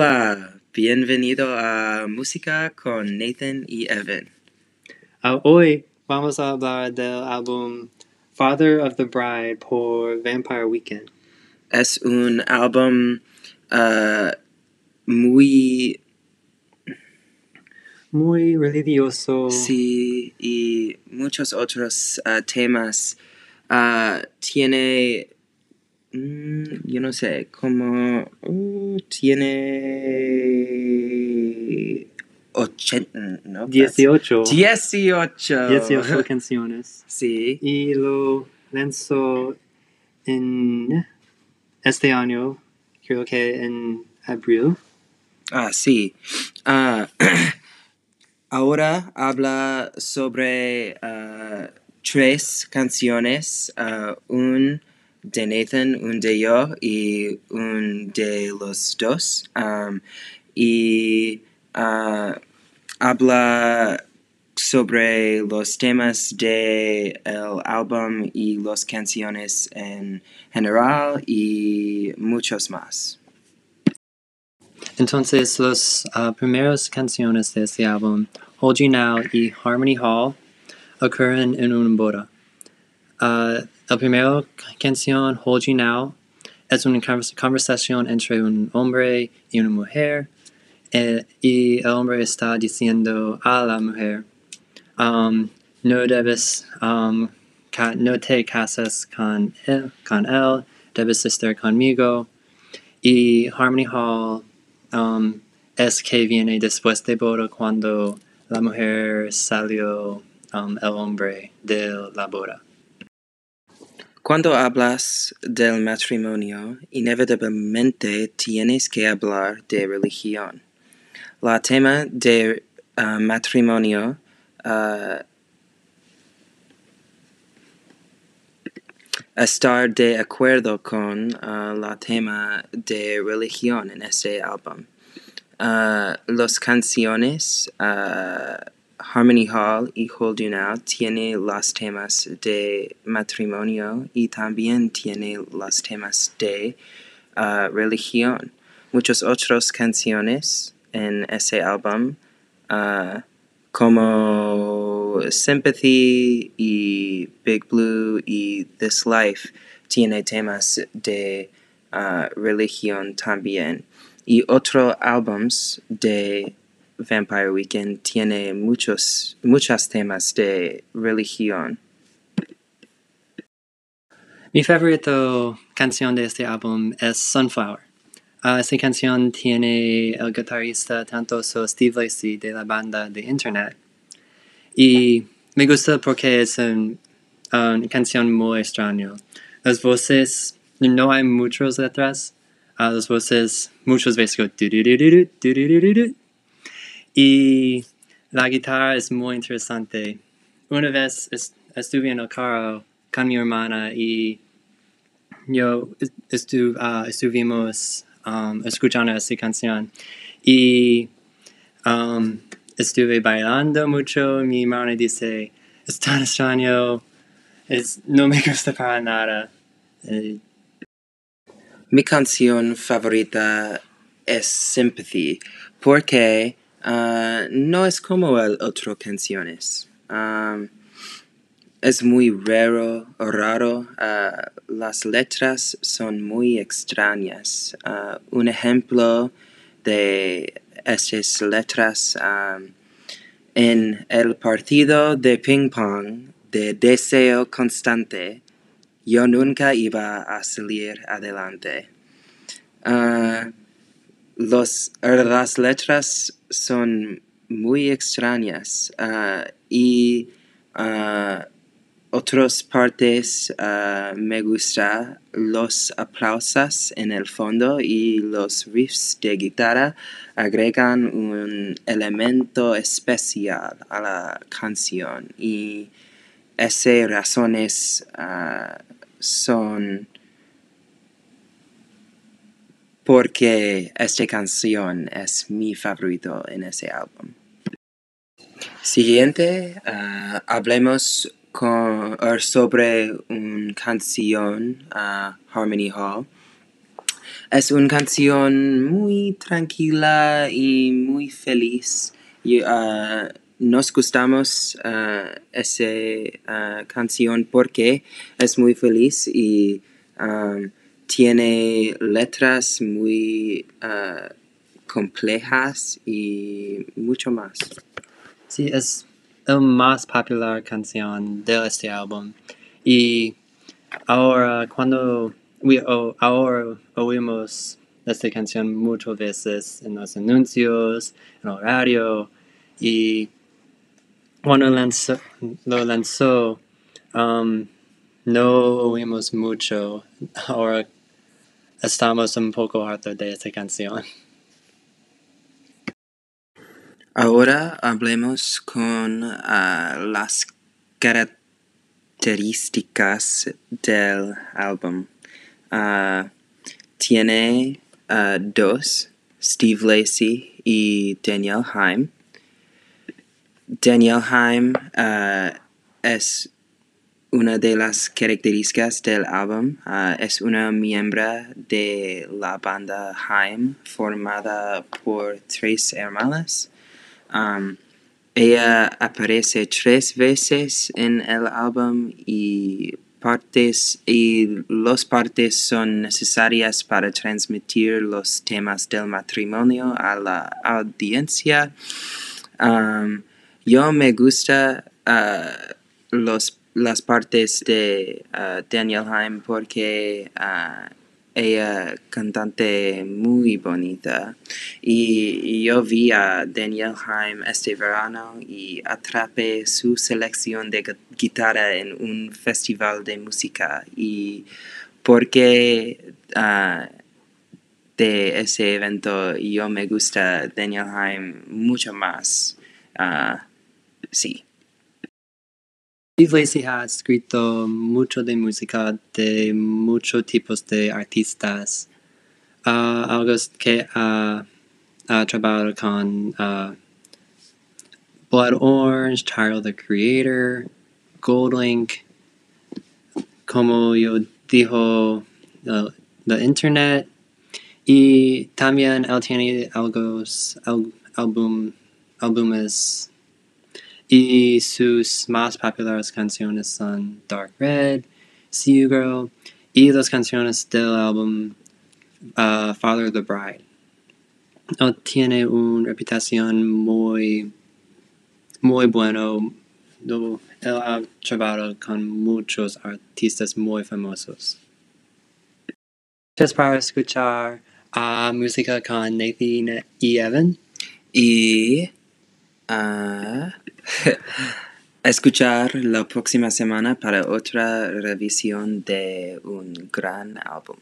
Hola, bienvenido a Música con Nathan y Evan. Uh, hoy vamos a hablar del álbum Father of the Bride por Vampire Weekend. Es un álbum uh, muy, Muy religioso. sí, y muchos otros uh, temas. Tiene, mm, yo no sé, como, uh, tiene 80, ¿no? 18. 18. 18 canciones. Sí. Y lo lanzó en este año, creo que en abril. Ah, sí. Ah, ahora habla sobre ah, tres canciones, ah, un de Nathan, un de yo y un de los dos. Y ah, habla sobre los temas de el álbum y las canciones en general y muchos más. Entonces, las primeras canciones de este álbum, Hold You Now y Harmony Hall, ocurren en una boda. Ah, la primera canción, Hold You Now, es una convers- conversación entre un hombre y una mujer, eh, y el hombre está diciendo a la mujer, um, no debes, um, no te casas con él, con él, debes estar conmigo. Y Harmony Hall um, es que viene después de boda cuando la mujer salió um, el hombre de la boda. Cuando hablas del matrimonio, inevitablemente tienes que hablar de religión. La tema de ah, matrimonio ah, estar de acuerdo con ah, la tema de religión en este álbum. Ah, las canciones Harmony Hall y Hold You Now tiene los temas de matrimonio y también tiene los temas de ah, religión. Muchas otras canciones en ese álbum ah, como Sympathy y Big Blue y This Life tiene temas de ah, religión también. Y otros álbums de Vampire Weekend tiene muchos, muchos temas de religión. Mi favorito canción de este álbum es Sunflower. Ah, esta canción tiene el guitarrista talentoso Steve Lacy de la banda de Internet. Y me gusta porque es un- una canción muy extraña. Las voces, no hay muchas letras. ah, las voces muchas veces go. Y la guitarra es muy interesante. Una vez est estuve en el carro con mi hermana y yo estu uh, estuvimos um, escuchando esa canción. Y um, estuve bailando mucho. Mi hermana dice, es tan extraño, es, no me gusta para nada. Eh, Mi canción favorita es Sympathy, porque ah, no es como el otro canciones. Es muy raro raro. ah, las letras son muy extrañas. Ah, un ejemplo de estas letras en el partido de ping pong de deseo constante yo nunca iba a salir adelante. Los, las letras son muy extrañas ah, y ah, otras partes ah, me gusta los aplausos en el fondo y los riffs de guitarra agregan un elemento especial a la canción y esas razones son porque esta canción es mi favorito en ese álbum. Siguiente, ah, hablemos or sobre una canción, ah, Harmony Hall. Es una canción muy tranquila y muy feliz. Uh, nos gustamos uh, esa uh, canción porque es muy feliz y tiene letras muy uh, complejas y mucho más. Sí, es la más popular canción de este álbum. Y ahora, cuando we, ahora oímos esta canción muchas veces en los anuncios, en el radio, y cuando lanzó, lo lanzó, um, no oímos mucho. Ahora estamos un poco harto de esta canción. Ahora hablemos con uh, las características del álbum. Uh, tiene uh, dos, Steve Lacey y Danielle Haim. Danielle Haim es una de las características del álbum. es una miembro de la banda Haim formada por tres hermanas. Ella aparece tres veces en el álbum y partes y las partes son necesarias para transmitir los temas del matrimonio a la audiencia. Yo me gusta uh, los, las partes de uh, Daniel Haim porque uh, ella cantante muy bonita. Y, yo vi a Daniel Haim este verano y atrapé su selección de guitarra en un festival de música. Y porque uh, de ese evento yo me gusta Daniel Haim mucho más sí Steve Lacy ha escrito mucho de música de muchos tipos de artistas. Uh, algo que ha, trabajado con uh, Blood Orange, Tyler the Creator, Goldlink, como yo dijo, uh, the Internet. Y también él tiene algunos al, álbum, álbumes y sus más populares canciones son Dark Red, See You Girl y las canciones del álbum uh, Father the Bride. Tiene una reputación muy, muy bueno. Él ha trabajado con muchos artistas muy famosos. Gracias para escuchar uh, música con Nathan y Evan. Y a escuchar la próxima semana para otra revisión de un gran álbum.